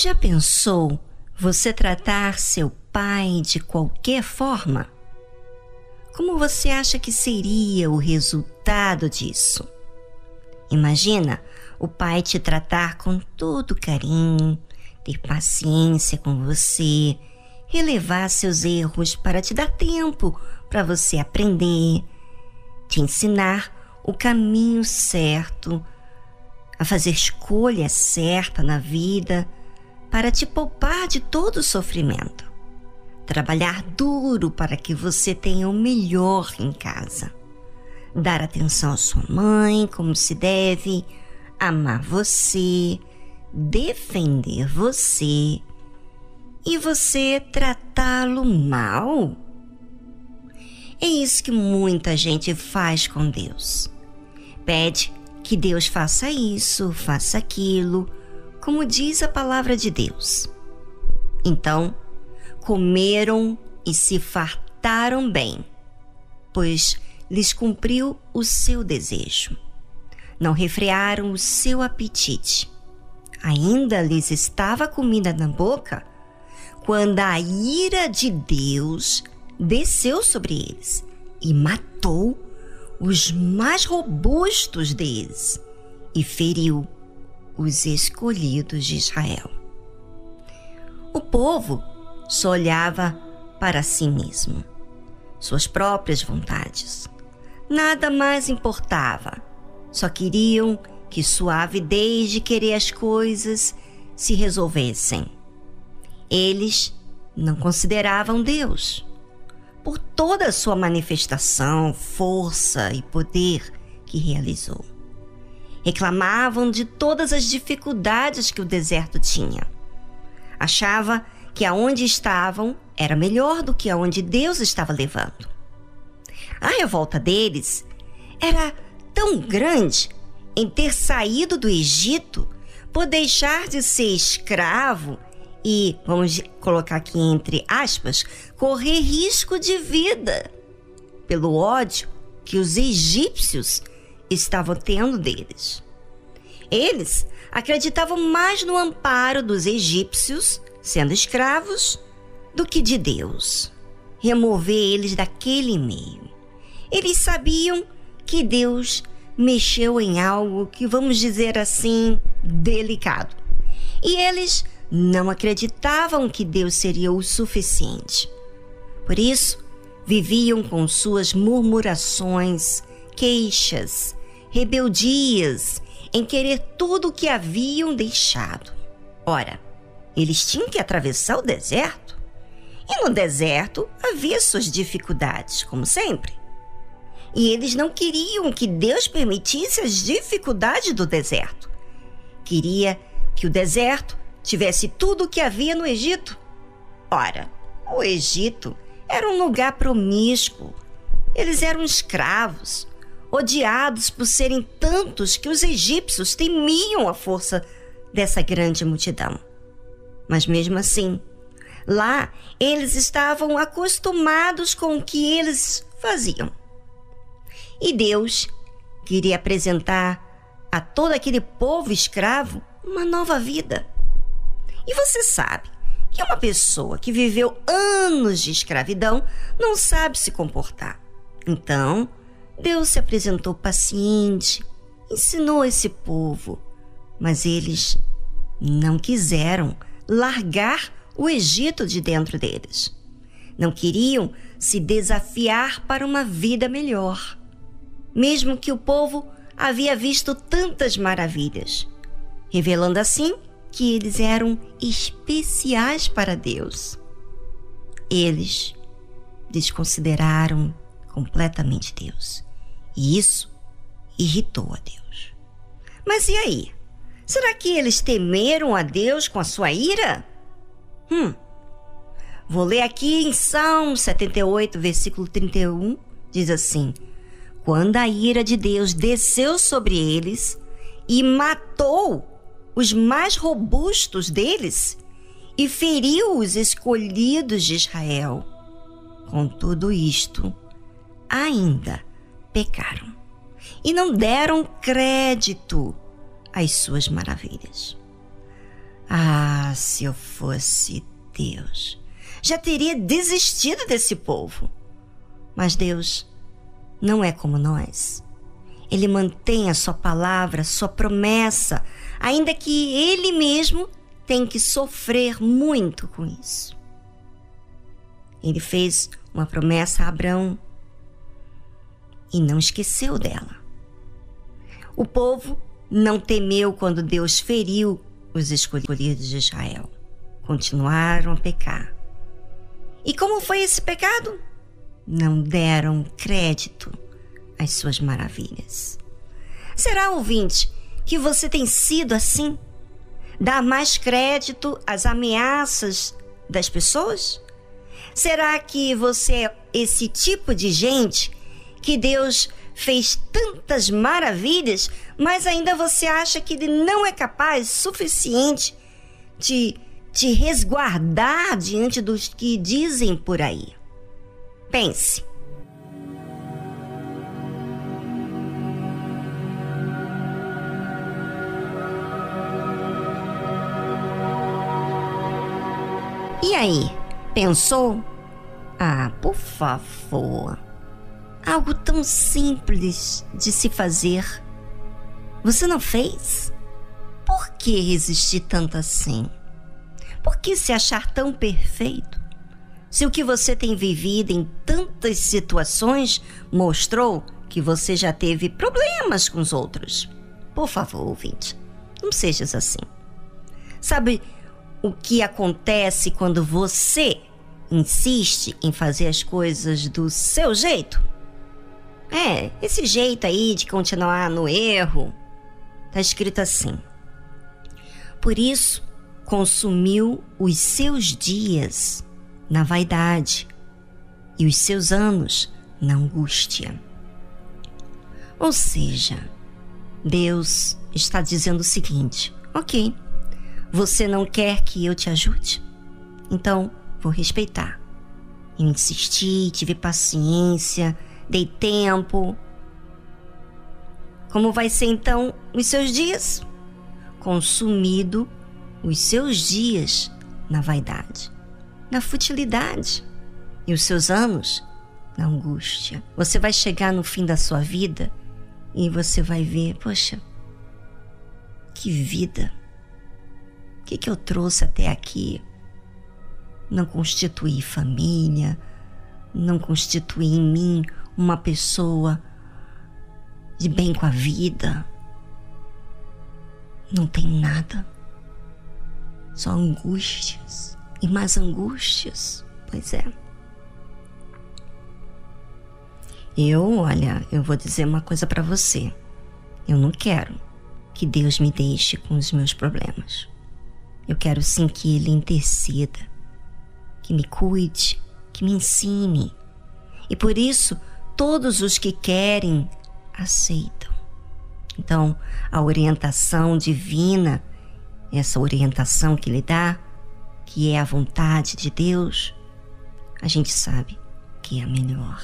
Já pensou você tratar seu pai de qualquer forma? Como você acha que seria o resultado disso? Imagina o pai te tratar com todo carinho, ter paciência com você, relevar seus erros para te dar tempo para você aprender, te ensinar o caminho certo, a fazer escolha certa na vida, para te poupar de todo o sofrimento. Trabalhar duro para que você tenha o melhor em casa. Dar atenção à sua mãe como se deve, amar você, defender você e você tratá-lo mal? É isso que muita gente faz com Deus. Pede que Deus faça isso, faça aquilo, como diz a palavra de Deus. Então, comeram e se fartaram bem, pois lhes cumpriu o seu desejo. Não refrearam o seu apetite. Ainda lhes estava comida na boca quando a ira de Deus desceu sobre eles e matou os mais robustos deles e feriu os escolhidos de Israel. O povo só olhava para si mesmo, suas próprias vontades. Nada mais importava. Só queriam que sua avidez de querer as coisas se resolvessem. Eles não consideravam Deus por toda a sua manifestação, força e poder que realizou. Reclamavam de todas as dificuldades que o deserto tinha. Achava que aonde estavam era melhor do que aonde Deus estava levando. A revolta deles era tão grande em ter saído do Egito por deixar de ser escravo e, vamos colocar aqui entre aspas, correr risco de vida pelo ódio que os egípcios estavam tendo deles. Eles acreditavam mais no amparo dos egípcios, sendo escravos, do que de Deus. Remover eles daquele meio. Eles sabiam que Deus mexeu em algo que, vamos dizer assim, delicado. E eles não acreditavam que Deus seria o suficiente. Por isso, viviam com suas murmurações, queixas, rebeldias em querer tudo o que haviam deixado. Ora, eles tinham que atravessar o deserto. E no deserto havia suas dificuldades, como sempre. E eles não queriam que Deus permitisse as dificuldades do deserto. Queria que o deserto tivesse tudo o que havia no Egito. Ora, o Egito era um lugar promíscuo. Eles eram escravos, odiados por serem tantos que os egípcios temiam a força dessa grande multidão. Mas mesmo assim, lá eles estavam acostumados com o que eles faziam. E Deus queria apresentar a todo aquele povo escravo uma nova vida. E você sabe que uma pessoa que viveu anos de escravidão não sabe se comportar. Então, Deus se apresentou paciente, ensinou esse povo, mas eles não quiseram largar o Egito de dentro deles. Não queriam se desafiar para uma vida melhor mesmo que o povo havia visto tantas maravilhas, revelando assim que eles eram especiais para Deus. Eles desconsideraram completamente Deus, e isso irritou a Deus. Mas e aí? Será que eles temeram a Deus com a sua ira? Hum. Vou ler aqui em Salmo 78, versículo 31, diz assim: quando a ira de Deus desceu sobre eles e matou os mais robustos deles e feriu os escolhidos de Israel. Com tudo isto, ainda pecaram e não deram crédito às suas maravilhas. Ah, se eu fosse Deus, já teria desistido desse povo. Mas Deus não é como nós. Ele mantém a sua palavra, sua promessa, ainda que ele mesmo tenha que sofrer muito com isso. Ele fez uma promessa a Abraão e não esqueceu dela. O povo não temeu quando Deus feriu os escolhidos de Israel. Continuaram a pecar. E como foi esse pecado? Não deram crédito às suas maravilhas. Será, ouvinte, que você tem sido assim? Dar mais crédito às ameaças das pessoas? Será que você é esse tipo de gente que Deus fez tantas maravilhas, mas ainda você acha que ele não é capaz suficiente de te resguardar diante dos que dizem por aí? Pense. E aí, pensou? Ah, por favor algo tão simples de se fazer. Você não fez? Por que resistir tanto assim? Por que se achar tão perfeito? Se o que você tem vivido em tantas situações mostrou que você já teve problemas com os outros. Por favor, ouvinte, não sejas assim. Sabe o que acontece quando você insiste em fazer as coisas do seu jeito? É, esse jeito aí de continuar no erro. Tá escrito assim. Por isso, consumiu os seus dias na vaidade e os seus anos na angústia. Ou seja, Deus está dizendo o seguinte: ok, você não quer que eu te ajude? Então vou respeitar. Eu insisti, tive paciência, dei tempo. Como vai ser então os seus dias? Consumido os seus dias na vaidade, na futilidade e os seus anos na angústia. Você vai chegar no fim da sua vida e você vai ver, poxa, que vida. O que, que eu trouxe até aqui? Não constituí família, não constituí em mim uma pessoa de bem com a vida. Não tem nada. Só angústias e mais angústias. Pois é. Eu, olha, eu vou dizer uma coisa para você. Eu não quero que Deus me deixe com os meus problemas. Eu quero sim que Ele interceda, que me cuide, que me ensine. E por isso todos os que querem aceitam. Então, a orientação divina, essa orientação que ele dá, que é a vontade de Deus, a gente sabe que é a melhor.